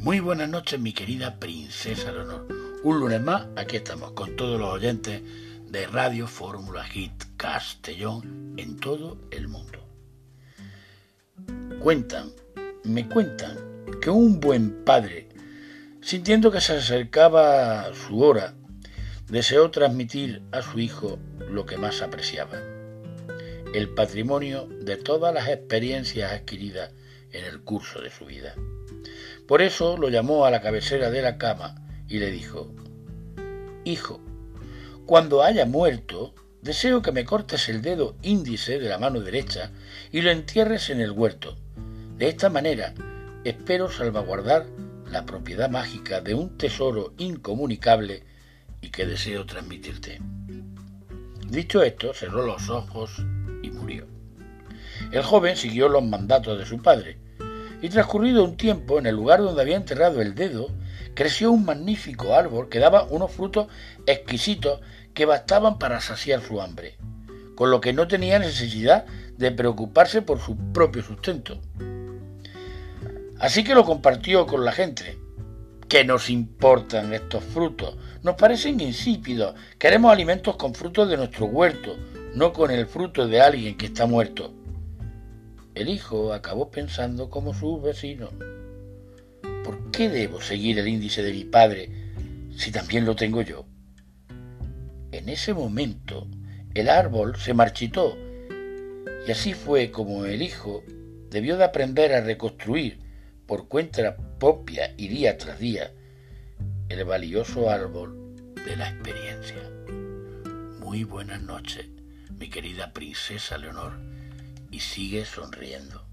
Muy buenas noches, mi querida princesa Leonor. Un lunes más, aquí estamos con todos los oyentes de Radio Fórmula Hit Castellón en todo el mundo. Cuentan, me cuentan, que un buen padre, sintiendo que se acercaba su hora, deseó transmitir a su hijo lo que más apreciaba, el patrimonio de todas las experiencias adquiridas en el curso de su vida. Por eso lo llamó a la cabecera de la cama y le dijo, Hijo, cuando haya muerto, deseo que me cortes el dedo índice de la mano derecha y lo entierres en el huerto. De esta manera, espero salvaguardar la propiedad mágica de un tesoro incomunicable y que deseo transmitirte. Dicho esto, cerró los ojos. El joven siguió los mandatos de su padre, y transcurrido un tiempo en el lugar donde había enterrado el dedo, creció un magnífico árbol que daba unos frutos exquisitos que bastaban para saciar su hambre, con lo que no tenía necesidad de preocuparse por su propio sustento. Así que lo compartió con la gente. ¿Qué nos importan estos frutos? Nos parecen insípidos. Queremos alimentos con frutos de nuestro huerto, no con el fruto de alguien que está muerto. El hijo acabó pensando como su vecino. ¿Por qué debo seguir el índice de mi padre si también lo tengo yo? En ese momento el árbol se marchitó y así fue como el hijo debió de aprender a reconstruir por cuenta propia y día tras día el valioso árbol de la experiencia. Muy buenas noches, mi querida princesa Leonor y sigue sonriendo.